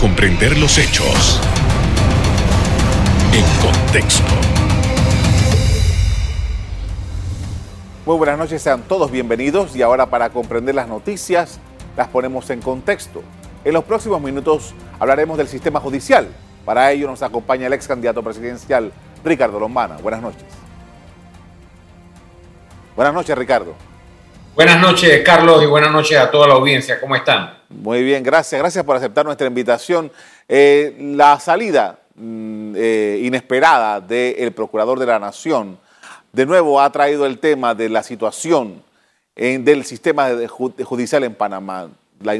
comprender los hechos en contexto. Muy buenas noches, sean todos bienvenidos y ahora para comprender las noticias las ponemos en contexto. En los próximos minutos hablaremos del sistema judicial. Para ello nos acompaña el ex candidato presidencial Ricardo Lombana. Buenas noches. Buenas noches, Ricardo. Buenas noches, Carlos, y buenas noches a toda la audiencia. ¿Cómo están? Muy bien, gracias. Gracias por aceptar nuestra invitación. Eh, la salida mm, eh, inesperada del Procurador de la Nación de nuevo ha traído el tema de la situación del sistema judicial en Panamá,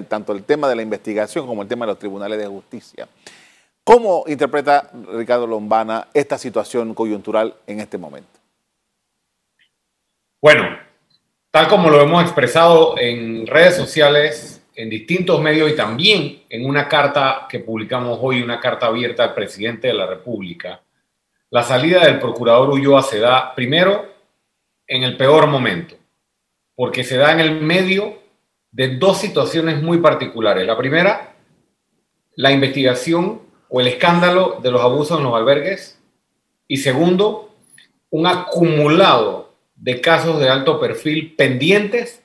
tanto el tema de la investigación como el tema de los tribunales de justicia. ¿Cómo interpreta Ricardo Lombana esta situación coyuntural en este momento? Bueno, tal como lo hemos expresado en redes sociales, en distintos medios y también en una carta que publicamos hoy, una carta abierta al presidente de la República, la salida del procurador Ulloa se da primero en el peor momento, porque se da en el medio de dos situaciones muy particulares. La primera, la investigación o el escándalo de los abusos en los albergues. Y segundo, un acumulado de casos de alto perfil pendientes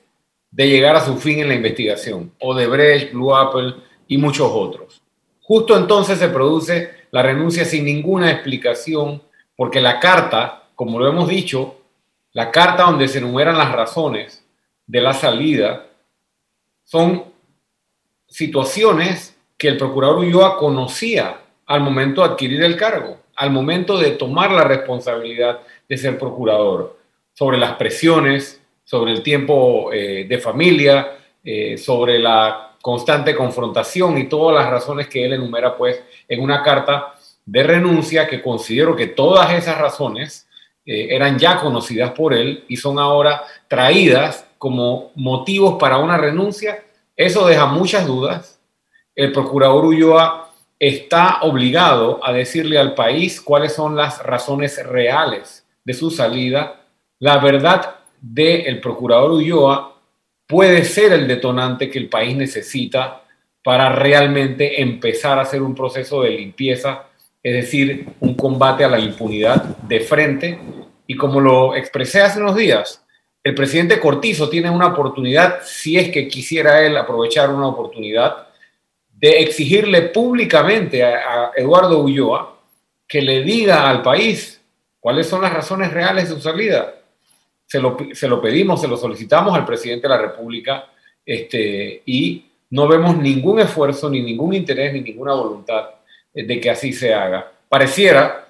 de llegar a su fin en la investigación, Odebrecht, Blue Apple y muchos otros. Justo entonces se produce la renuncia sin ninguna explicación, porque la carta, como lo hemos dicho, la carta donde se enumeran las razones de la salida, son situaciones que el procurador Ulloa conocía al momento de adquirir el cargo, al momento de tomar la responsabilidad de ser procurador sobre las presiones, sobre el tiempo eh, de familia, eh, sobre la constante confrontación y todas las razones que él enumera pues en una carta de renuncia que considero que todas esas razones eh, eran ya conocidas por él y son ahora traídas como motivos para una renuncia. Eso deja muchas dudas. El procurador Ulloa está obligado a decirle al país cuáles son las razones reales de su salida la verdad del procurador Ulloa puede ser el detonante que el país necesita para realmente empezar a hacer un proceso de limpieza, es decir, un combate a la impunidad de frente. Y como lo expresé hace unos días, el presidente Cortizo tiene una oportunidad, si es que quisiera él aprovechar una oportunidad, de exigirle públicamente a, Eduardo Ulloa que le diga al país cuáles son las razones reales de su salida se lo, pedimos, se lo solicitamos al presidente de la República este, y no vemos ningún esfuerzo, ni ningún interés, ni ninguna voluntad de que así se haga. Pareciera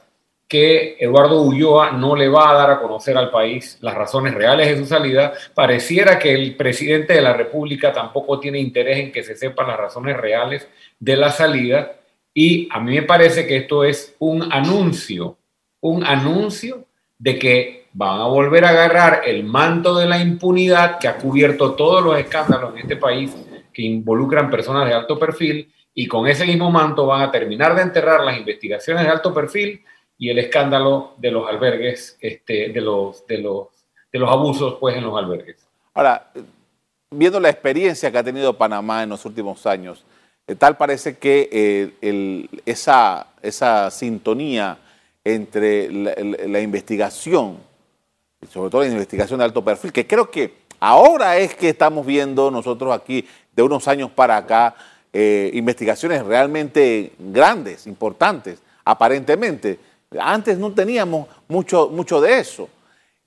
que Eduardo Ulloa no le va a dar a conocer al país las razones reales de su salida. Pareciera que el presidente de la República tampoco tiene interés en que se sepan las razones reales de la salida. Y a mí me parece que esto es un anuncio, un anuncio de que van a volver a agarrar el manto de la impunidad que ha cubierto todos los escándalos en este país que involucran personas de alto perfil y con ese mismo manto van a terminar de enterrar las investigaciones de alto perfil y el escándalo de los albergues, este, de, los, de, los, de los abusos pues, en los albergues. Ahora, viendo la experiencia que ha tenido Panamá en los últimos años, eh, tal parece que eh, esa, esa sintonía entre la investigación sobre todo la investigación de alto perfil, que creo que ahora es que estamos viendo nosotros aquí, de unos años para acá, eh, investigaciones realmente grandes, importantes, aparentemente. Antes no teníamos mucho, mucho de eso.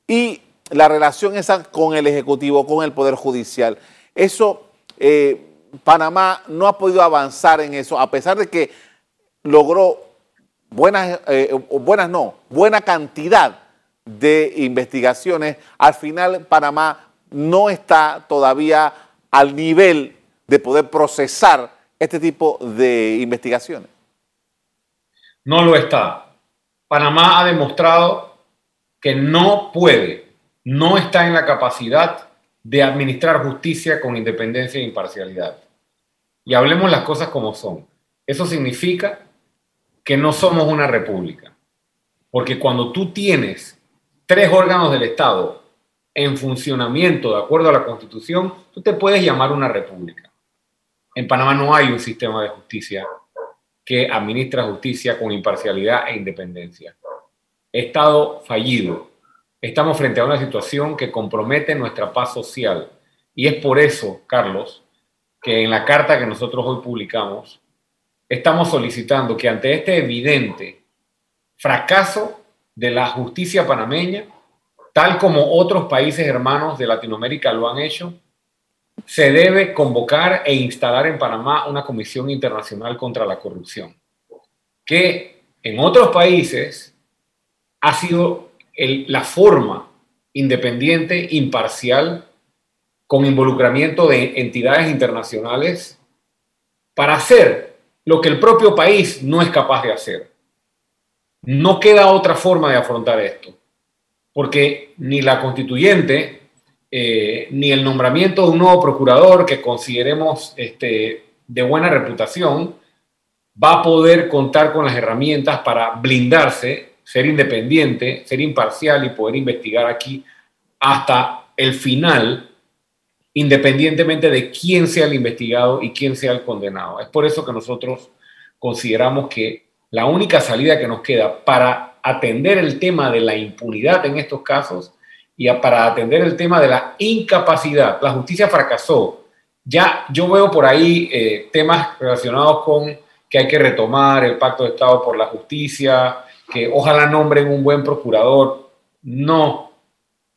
Y la relación esa con el Ejecutivo, con el Poder Judicial, eso, eh, Panamá no ha podido avanzar en eso, a pesar de que logró buenas, eh, buenas no, buena cantidad de investigaciones, al final Panamá no está todavía al nivel de poder procesar este tipo de investigaciones. No lo está. Panamá ha demostrado que no puede, no está en la capacidad de administrar justicia con independencia e imparcialidad. Y hablemos las cosas como son. Eso significa que no somos una república. Porque cuando tú tienes tres órganos del Estado en funcionamiento de acuerdo a la Constitución, tú te puedes llamar una república. En Panamá no hay un sistema de justicia que administra justicia con imparcialidad e independencia. Estado fallido. Estamos frente a una situación que compromete nuestra paz social. Y es por eso, Carlos, que en la carta que nosotros hoy publicamos, estamos solicitando que ante este evidente fracaso de la justicia panameña, tal como otros países hermanos de Latinoamérica lo han hecho, se debe convocar e instalar en Panamá una comisión internacional contra la corrupción, que en otros países ha sido la forma independiente, imparcial, con involucramiento de entidades internacionales para hacer lo que el propio país no es capaz de hacer. No queda otra forma de afrontar esto porque ni la constituyente, eh, ni el nombramiento de un nuevo procurador que consideremos este, de buena reputación, va a poder contar con las herramientas para blindarse, ser independiente, ser imparcial y poder investigar aquí hasta el final, independientemente de quién sea el investigado y quién sea el condenado. Es por eso que nosotros consideramos que la única salida que nos queda para atender el tema de la impunidad en estos casos y para atender el tema de la incapacidad. La justicia fracasó. Ya yo veo por ahí eh, temas relacionados con que hay que retomar el pacto de Estado por la justicia, que ojalá nombren un buen procurador. No,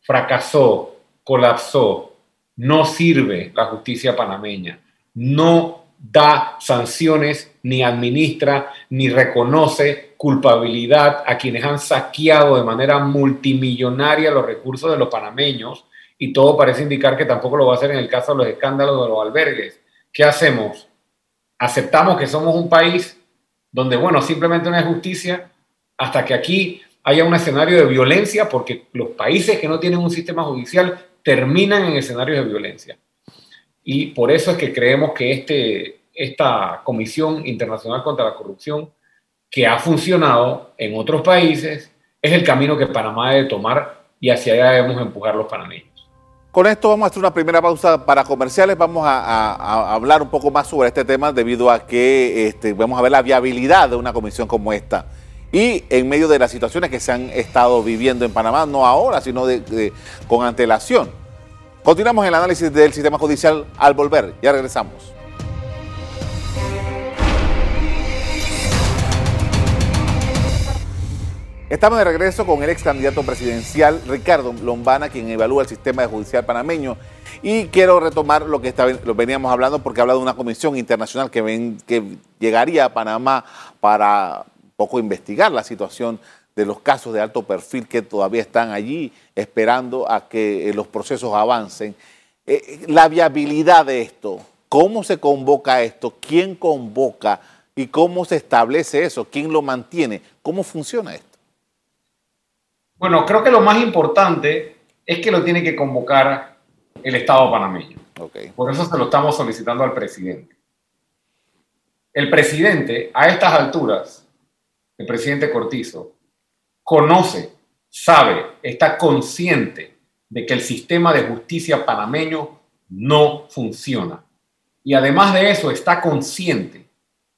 fracasó, colapsó, no sirve la justicia panameña, no da sanciones, ni administra, ni reconoce culpabilidad a quienes han saqueado de manera multimillonaria los recursos de los panameños y todo parece indicar que tampoco lo va a hacer en el caso de los escándalos de los albergues. ¿Qué hacemos? ¿Aceptamos que somos un país donde, bueno, simplemente no hay justicia hasta que aquí haya un escenario de violencia porque los países que no tienen un sistema judicial terminan en escenarios de violencia? Y por eso es que creemos que este, esta Comisión Internacional contra la Corrupción, que ha funcionado en otros países, es el camino que Panamá debe tomar y hacia allá debemos empujar los panameños. Con esto vamos a hacer una primera pausa para comerciales. Vamos a, hablar un poco más sobre este tema debido a que este, vamos a ver la viabilidad de una comisión como esta. Y en medio de las situaciones que se han estado viviendo en Panamá, no ahora, sino con antelación. Continuamos el análisis del sistema judicial al volver. Ya regresamos. Estamos de regreso con el ex candidato presidencial Ricardo Lombana, quien evalúa el sistema judicial panameño. Y quiero retomar lo que lo veníamos hablando porque ha hablado de una comisión internacional que, ven, que llegaría a Panamá para poco investigar la situación de los casos de alto perfil que todavía están allí esperando a que eh, los procesos avancen. Eh, eh, la viabilidad de esto, cómo se convoca esto, quién convoca y cómo se establece eso, quién lo mantiene, cómo funciona esto. Bueno, creo que lo más importante es que lo tiene que convocar el Estado panameño. Por eso se lo estamos solicitando al presidente. El presidente, a estas alturas, el presidente Cortizo, conoce, sabe, está consciente de que el sistema de justicia panameño no funciona. Y además de eso, está consciente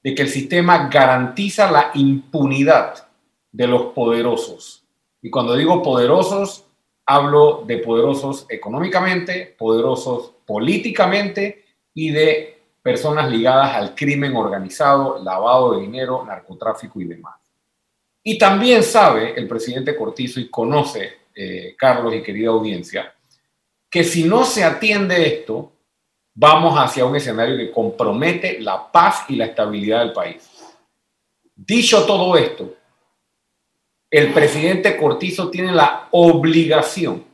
de que el sistema garantiza la impunidad de los poderosos. Y cuando digo poderosos, hablo de poderosos económicamente, poderosos políticamente y de personas ligadas al crimen organizado, lavado de dinero, narcotráfico y demás. Y también sabe el presidente Cortizo y conoce, eh, Carlos y querida audiencia, que si no se atiende esto, vamos hacia un escenario que compromete la paz y la estabilidad del país. Dicho todo esto, el presidente Cortizo tiene la obligación,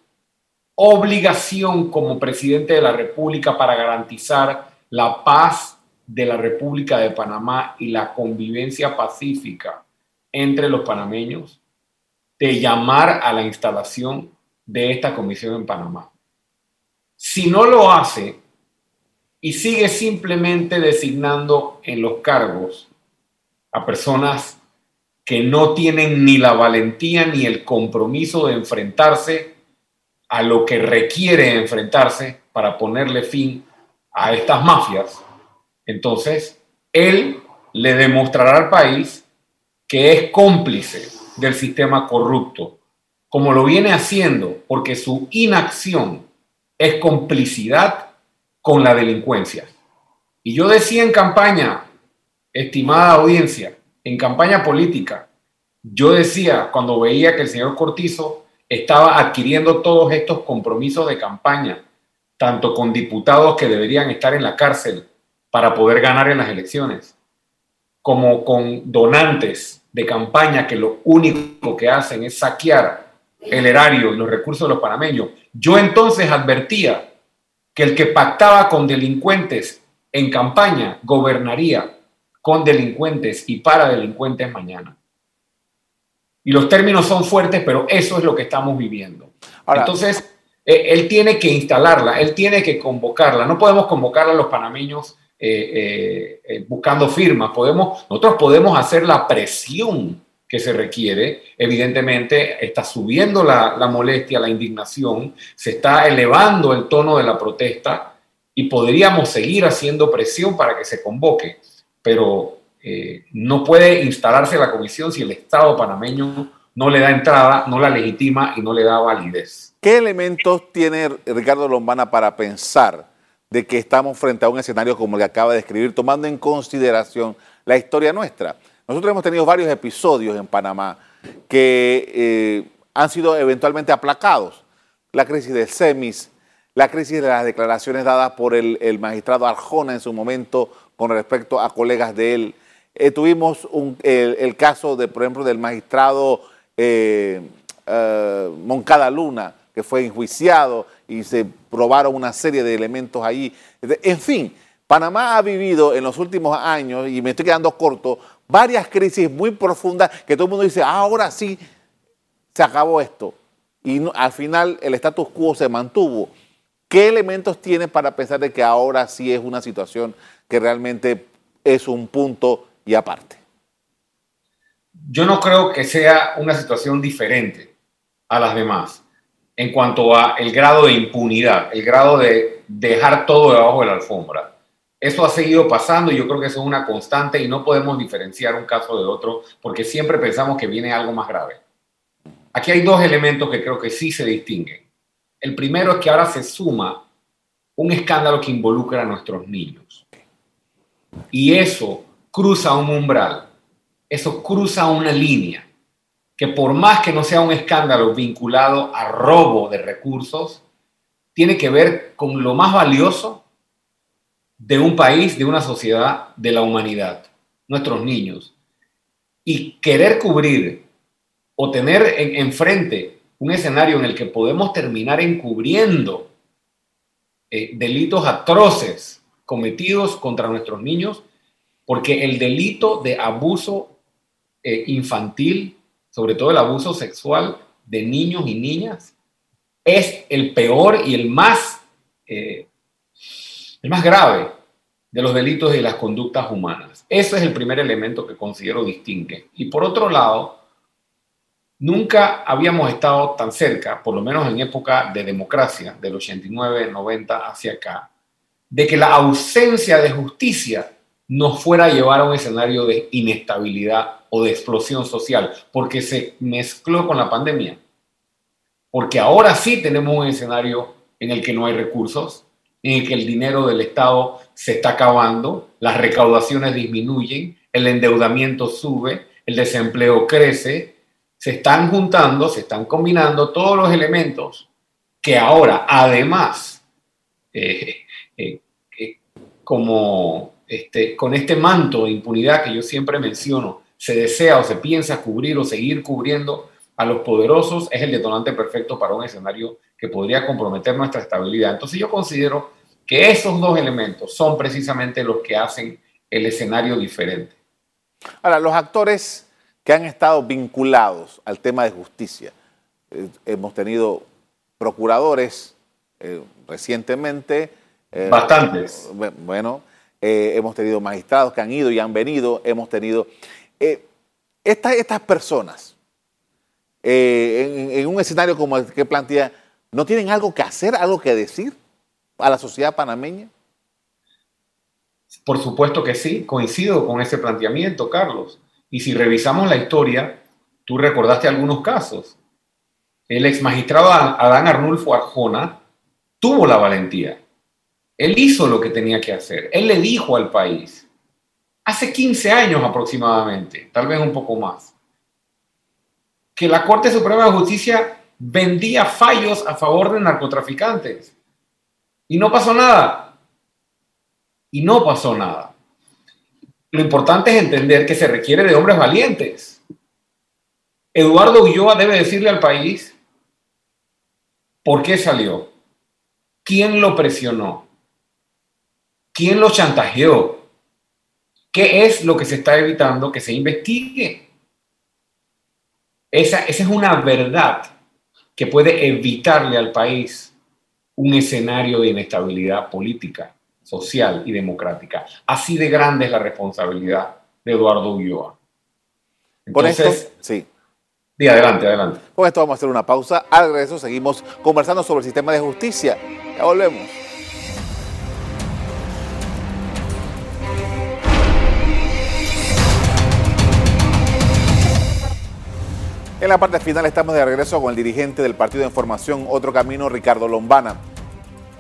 obligación como presidente de la República para garantizar la paz de la República de Panamá y la convivencia pacífica entre los panameños de llamar a la instalación de esta comisión en Panamá. Si no lo hace y sigue simplemente designando en los cargos a personas que no tienen ni la valentía ni el compromiso de enfrentarse a lo que requiere enfrentarse para ponerle fin a estas mafias, entonces él le demostrará al país que es cómplice del sistema corrupto, como lo viene haciendo, porque su inacción es complicidad con la delincuencia. Y yo decía en campaña, estimada audiencia, en campaña política, yo decía cuando veía que el señor Cortizo estaba adquiriendo todos estos compromisos de campaña, tanto con diputados que deberían estar en la cárcel para poder ganar en las elecciones, como con donantes de campaña que lo único que hacen es saquear el erario y los recursos de los panameños. Yo entonces advertía que el que pactaba con delincuentes en campaña gobernaría con delincuentes y para delincuentes mañana. Y los términos son fuertes, pero eso es lo que estamos viviendo. Entonces, eh, él tiene que instalarla, él tiene que convocarla. No podemos convocarla a los panameños eh, eh, buscando firmas. Podemos, nosotros podemos hacer la presión que se requiere. Evidentemente está subiendo la, molestia, la indignación, se está elevando el tono de la protesta y podríamos seguir haciendo presión para que se convoque, pero eh, no puede instalarse la comisión si el Estado panameño no le da entrada, no la legitima y no le da validez. ¿Qué elementos tiene Ricardo Lombana para pensar de que estamos frente a un escenario como el que acaba de describir, tomando en consideración la historia nuestra? Nosotros hemos tenido varios episodios en Panamá que eh, han sido eventualmente aplacados. La crisis del SEMIS, la crisis de las declaraciones dadas por el, magistrado Arjona en su momento con respecto a colegas de él. Eh, tuvimos el, caso, de, por ejemplo, del magistrado eh, Moncada Luna, que fue enjuiciado y se probaron una serie de elementos allí. En fin, Panamá ha vivido en los últimos años, y me estoy quedando corto, varias crisis muy profundas que todo el mundo dice, ah, ahora sí se acabó esto. Y al final el status quo se mantuvo. ¿Qué elementos tiene para pensar de que ahora sí es una situación que realmente es un punto y aparte? Yo no creo que sea una situación diferente a las demás en cuanto a el grado de impunidad, el grado de dejar todo debajo de la alfombra. Eso ha seguido pasando y yo creo que eso es una constante y no podemos diferenciar un caso de otro porque siempre pensamos que viene algo más grave. Aquí hay dos elementos que creo que sí se distinguen. El primero es que ahora se suma un escándalo que involucra a nuestros niños. Y eso cruza un umbral, eso cruza una línea, que por más que no sea un escándalo vinculado a robo de recursos, tiene que ver con lo más valioso de un país, de una sociedad, de la humanidad, nuestros niños. Y querer cubrir o tener enfrente un escenario en el que podemos terminar encubriendo eh, delitos atroces cometidos contra nuestros niños, porque el delito de abuso eh, infantil, sobre todo el abuso sexual de niños y niñas, es el peor y el más, eh, el más grave de los delitos y las conductas humanas. Ese es el primer elemento que considero distingue. Y por otro lado, Nunca habíamos estado tan cerca, por lo menos en época de democracia, del 89, 90 hacia acá, de que la ausencia de justicia nos fuera a llevar a un escenario de inestabilidad o de explosión social, porque se mezcló con la pandemia. Porque ahora sí tenemos un escenario en el que no hay recursos, en el que el dinero del Estado se está acabando, las recaudaciones disminuyen, el endeudamiento sube, el desempleo crece, se están juntando, se están combinando todos los elementos que ahora, además, eh, eh, eh, como este, con este manto de impunidad que yo siempre menciono, se desea o se piensa cubrir o seguir cubriendo a los poderosos, es el detonante perfecto para un escenario que podría comprometer nuestra estabilidad. Entonces yo considero que esos dos elementos son precisamente los que hacen el escenario diferente. Ahora, los actores que han estado vinculados al tema de justicia. Eh, hemos tenido procuradores eh, recientemente. Eh, Bastantes. Bueno, hemos tenido magistrados que han ido y han venido. Hemos tenido. Estas, estas personas, en, en, un escenario como el que plantea, ¿no tienen algo que hacer, algo que decir a la sociedad panameña? Por supuesto que sí, coincido con ese planteamiento, Carlos. Y si revisamos la historia, tú recordaste algunos casos. El ex magistrado Adán Arnulfo Arjona tuvo la valentía. Él hizo lo que tenía que hacer. Él le dijo al país, hace 15 años aproximadamente, tal vez un poco más, que la Corte Suprema de Justicia vendía fallos a favor de narcotraficantes. Y no pasó nada. Y no pasó nada. Lo importante es entender que se requiere de hombres valientes. Eduardo Ulloa debe decirle al país por qué salió, quién lo presionó, quién lo chantajeó, qué es lo que se está evitando que se investigue. Esa, esa es una verdad que puede evitarle al país un escenario de inestabilidad política, social y democrática. Así de grande es la responsabilidad de Eduardo Ulloa. Entonces, sí. Di adelante, adelante. Con esto vamos a hacer una pausa. Al regreso seguimos conversando sobre el sistema de justicia. Ya volvemos. En la parte final estamos de regreso con el dirigente del Partido de Información Otro Camino, Ricardo Lombana.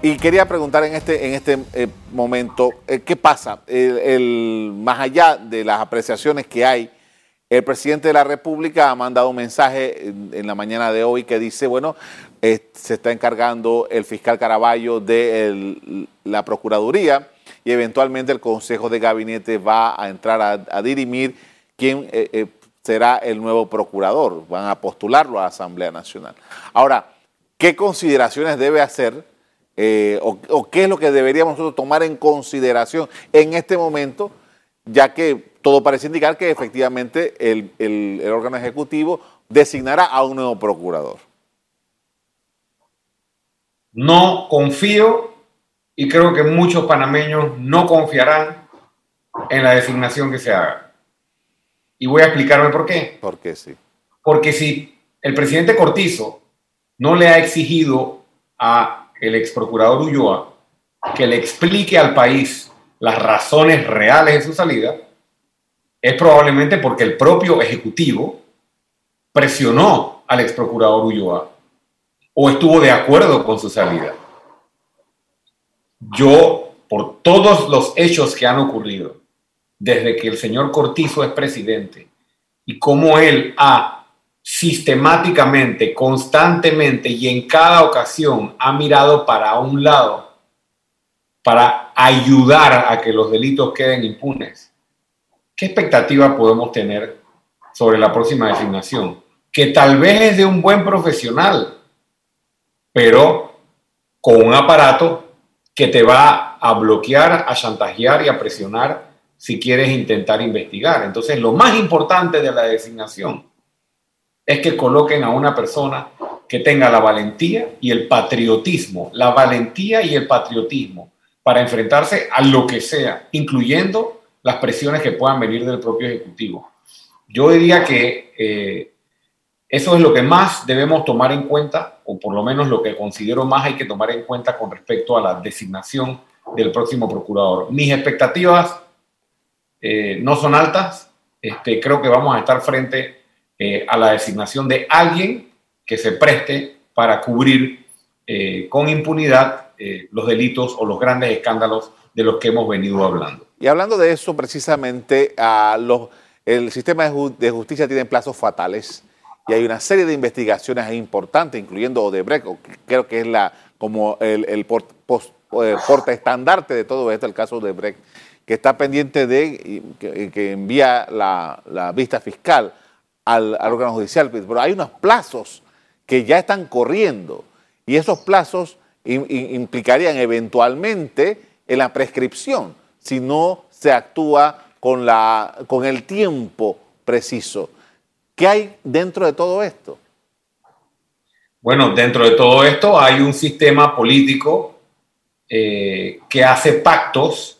Y quería preguntar en este, en este eh, momento, eh, ¿qué pasa? Más allá de las apreciaciones que hay, el presidente de la República ha mandado un mensaje en, la mañana de hoy que dice, bueno, eh, se está encargando el fiscal Caraballo de la Procuraduría y eventualmente el Consejo de Gabinete va a entrar a, a dirimir quién será el nuevo procurador. Van a postularlo a la Asamblea Nacional. Ahora, ¿qué consideraciones debe hacer eh, o, qué es lo que deberíamos nosotros tomar en consideración en este momento, ya que todo parece indicar que efectivamente el, el órgano ejecutivo designará a un nuevo procurador? No confío y creo que muchos panameños no confiarán en la designación que se haga. Y voy a explicarme por qué. ¿Por qué sí? Porque si el presidente Cortizo no le ha exigido a el ex procurador Ulloa que le explique al país las razones reales de su salida, es probablemente porque el propio Ejecutivo presionó al ex procurador Ulloa o estuvo de acuerdo con su salida. Yo, por todos los hechos que han ocurrido, desde que el señor Cortizo es presidente y cómo él ha sistemáticamente, constantemente y en cada ocasión ha mirado para un lado para ayudar a que los delitos queden impunes. ¿Qué expectativa podemos tener sobre la próxima designación? Que tal vez es de un buen profesional, pero con un aparato que te va a bloquear, a chantajear y a presionar si quieres intentar investigar. Entonces, lo más importante de la designación es que coloquen a una persona que tenga la valentía y el patriotismo, la valentía y el patriotismo para enfrentarse a lo que sea, incluyendo las presiones que puedan venir del propio Ejecutivo. Yo diría que eh, eso es lo que más debemos tomar en cuenta, o por lo menos lo que considero más hay que tomar en cuenta con respecto a la designación del próximo procurador. Mis expectativas eh, no son altas. Este, creo que vamos a estar frente eh, a la designación de alguien que se preste para cubrir eh, con impunidad los delitos o los grandes escándalos de los que hemos venido hablando. Y hablando de eso, precisamente, el sistema de justicia tiene plazos fatales y hay una serie de investigaciones importantes, incluyendo Odebrecht, creo que es como el, el de todo esto, el caso de Odebrecht que está pendiente de, que, envía la, vista fiscal al, órgano judicial, pero hay unos plazos que ya están corriendo y esos plazos implicarían eventualmente en la prescripción si no se actúa con, la, con el tiempo preciso. ¿Qué hay dentro de todo esto? Bueno, dentro de todo esto hay un sistema político eh, que hace pactos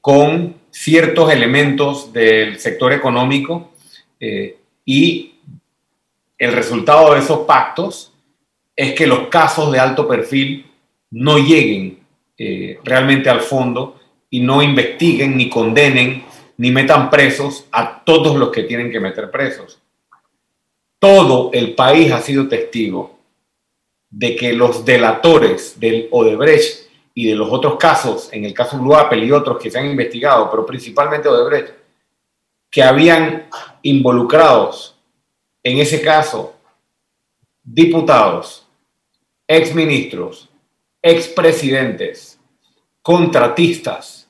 con ciertos elementos del sector económico eh, y el resultado de esos pactos es que los casos de alto perfil no lleguen eh, realmente al fondo y no investiguen, ni condenen, ni metan presos a todos los que tienen que meter presos. Todo el país ha sido testigo de que los delatores del Odebrecht y de los otros casos, en el caso Blue Apple y otros que se han investigado, pero principalmente Odebrecht, que habían involucrados en ese caso diputados, exministros, expresidentes, contratistas,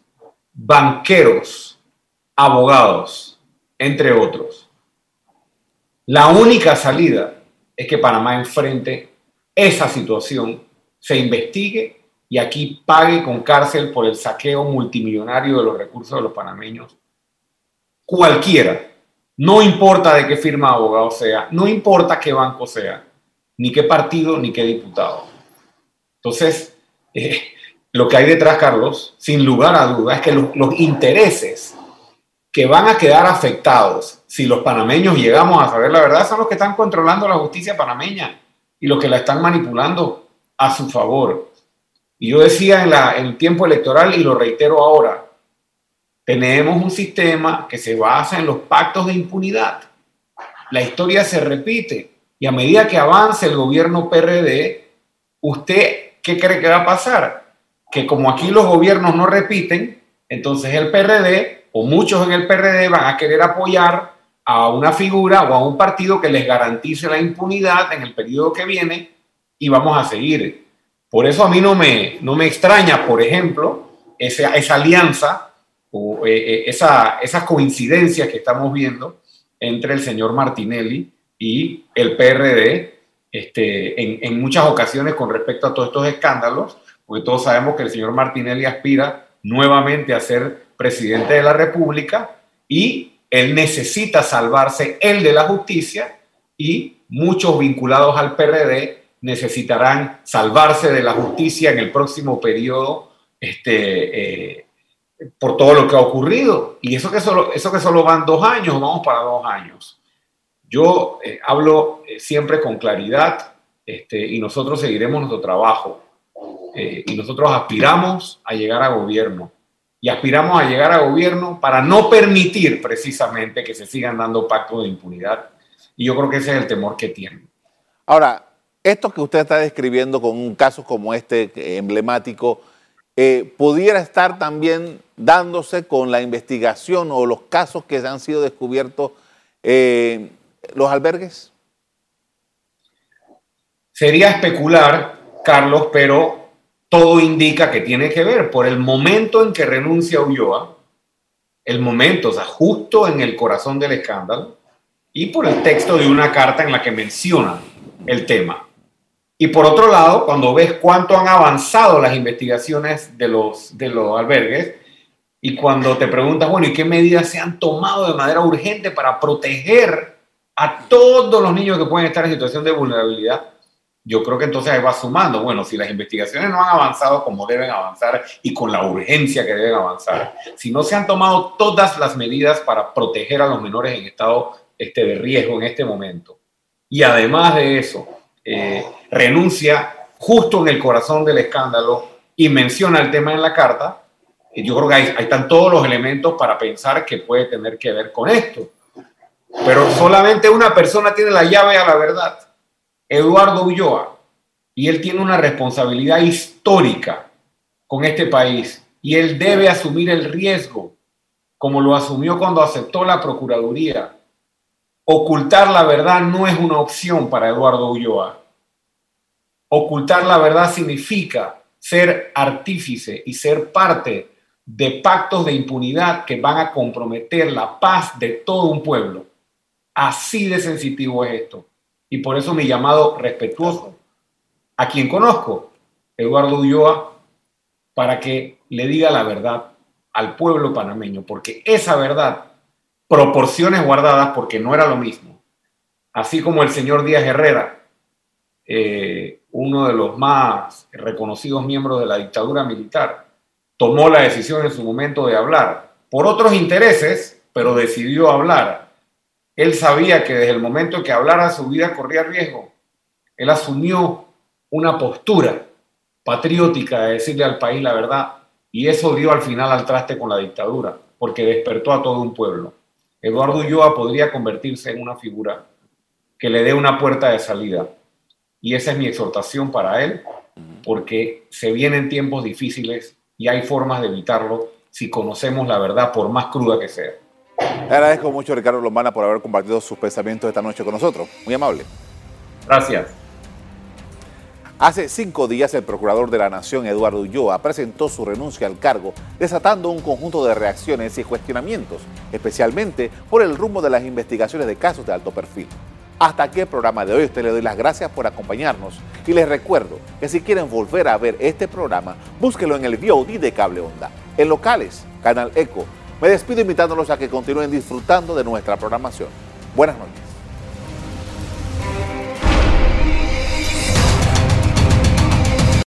banqueros, abogados, entre otros. La única salida es que Panamá enfrente esa situación, se investigue y aquí pague con cárcel por el saqueo multimillonario de los recursos de los panameños. Cualquiera, no importa de qué firma de abogado sea, no importa qué banco sea, ni qué partido, ni qué diputado. Entonces, eh, lo que hay detrás, Carlos, sin lugar a dudas, es que los intereses que van a quedar afectados si los panameños llegamos a saber la verdad son los que están controlando la justicia panameña y los que la están manipulando a su favor. Y yo decía en, el tiempo electoral y lo reitero ahora, tenemos un sistema que se basa en los pactos de impunidad. La historia se repite y a medida que avance el gobierno PRD, ¿usted qué cree que va a pasar? Que como aquí los gobiernos no repiten, entonces el PRD o muchos en el PRD van a querer apoyar a una figura o a un partido que les garantice la impunidad en el periodo que viene y vamos a seguir. Por eso a mí no me, no me extraña, por ejemplo, esa, esa alianza o eh, eh, esa, esas coincidencias que estamos viendo entre el señor Martinelli y el PRD este, en, en, muchas ocasiones con respecto a todos estos escándalos, porque todos sabemos que el señor Martinelli aspira nuevamente a ser presidente de la República y él necesita salvarse él de la justicia y muchos vinculados al PRD necesitarán salvarse de la justicia en el próximo periodo este, eh, por todo lo que ha ocurrido. Y eso que solo, eso que solo van dos años, vamos para dos años. Yo eh, hablo eh, siempre con claridad este, y nosotros seguiremos nuestro trabajo. Eh, y nosotros aspiramos a llegar a gobierno. Y aspiramos a llegar a gobierno para no permitir precisamente que se sigan dando pactos de impunidad. Y yo creo que ese es el temor que tienen. Ahora, esto que usted está describiendo con un caso como este emblemático, eh, pudiera estar también dándose con la investigación o los casos que han sido descubiertos eh, los albergues? Sería especular, Carlos, pero todo indica que tiene que ver por el momento en que renuncia Ulloa, el momento, o sea, justo en el corazón del escándalo, y por el texto de una carta en la que menciona el tema. Y por otro lado, cuando ves cuánto han avanzado las investigaciones de los, de los albergues y cuando te preguntas, bueno, ¿y qué medidas se han tomado de manera urgente para proteger a todos los niños que pueden estar en situación de vulnerabilidad? Yo creo que entonces ahí va sumando, bueno, si las investigaciones no han avanzado como deben avanzar y con la urgencia que deben avanzar, si no se han tomado todas las medidas para proteger a los menores en estado este, de riesgo en este momento, y además de eso, eh, renuncia justo en el corazón del escándalo y menciona el tema en la carta, eh, yo creo que ahí, están todos los elementos para pensar que puede tener que ver con esto. Pero solamente una persona tiene la llave a la verdad, Eduardo Ulloa, y él tiene una responsabilidad histórica con este país y él debe asumir el riesgo, como lo asumió cuando aceptó la Procuraduría. Ocultar la verdad no es una opción para Eduardo Ulloa. Ocultar la verdad significa ser artífice y ser parte de pactos de impunidad que van a comprometer la paz de todo un pueblo. Así de sensitivo es esto. Y por eso mi llamado respetuoso a quien conozco, Eduardo Ulloa, para que le diga la verdad al pueblo panameño, porque esa verdad, proporciones guardadas, porque no era lo mismo, así como el señor Díaz Herrera, eh, uno de los más reconocidos miembros de la dictadura militar, tomó la decisión en su momento de hablar, por otros intereses, pero decidió hablar. Él sabía que desde el momento en que hablara su vida corría riesgo. Él asumió una postura patriótica de decirle al país la verdad Y eso dio al final al traste con la dictadura, porque despertó a todo un pueblo. Eduardo Ulloa podría convertirse en una figura que le dé una puerta de salida. Y esa es mi exhortación para él, porque se vienen tiempos difíciles y hay formas de evitarlo si conocemos la verdad, por más cruda que sea. Le agradezco mucho, Ricardo Lombana, por haber compartido sus pensamientos esta noche con nosotros. Muy amable. Gracias. Hace cinco días el procurador de la Nación, Eduardo Ulloa, presentó su renuncia al cargo, desatando un conjunto de reacciones y cuestionamientos, especialmente por el rumbo de las investigaciones de casos de alto perfil. Hasta aquí el programa de hoy. Usted le doy las gracias por acompañarnos y les recuerdo que si quieren volver a ver este programa, búsquelo en el VOD de Cable Onda, en locales, Canal Eco. Me despido invitándolos a que continúen disfrutando de nuestra programación. Buenas noches.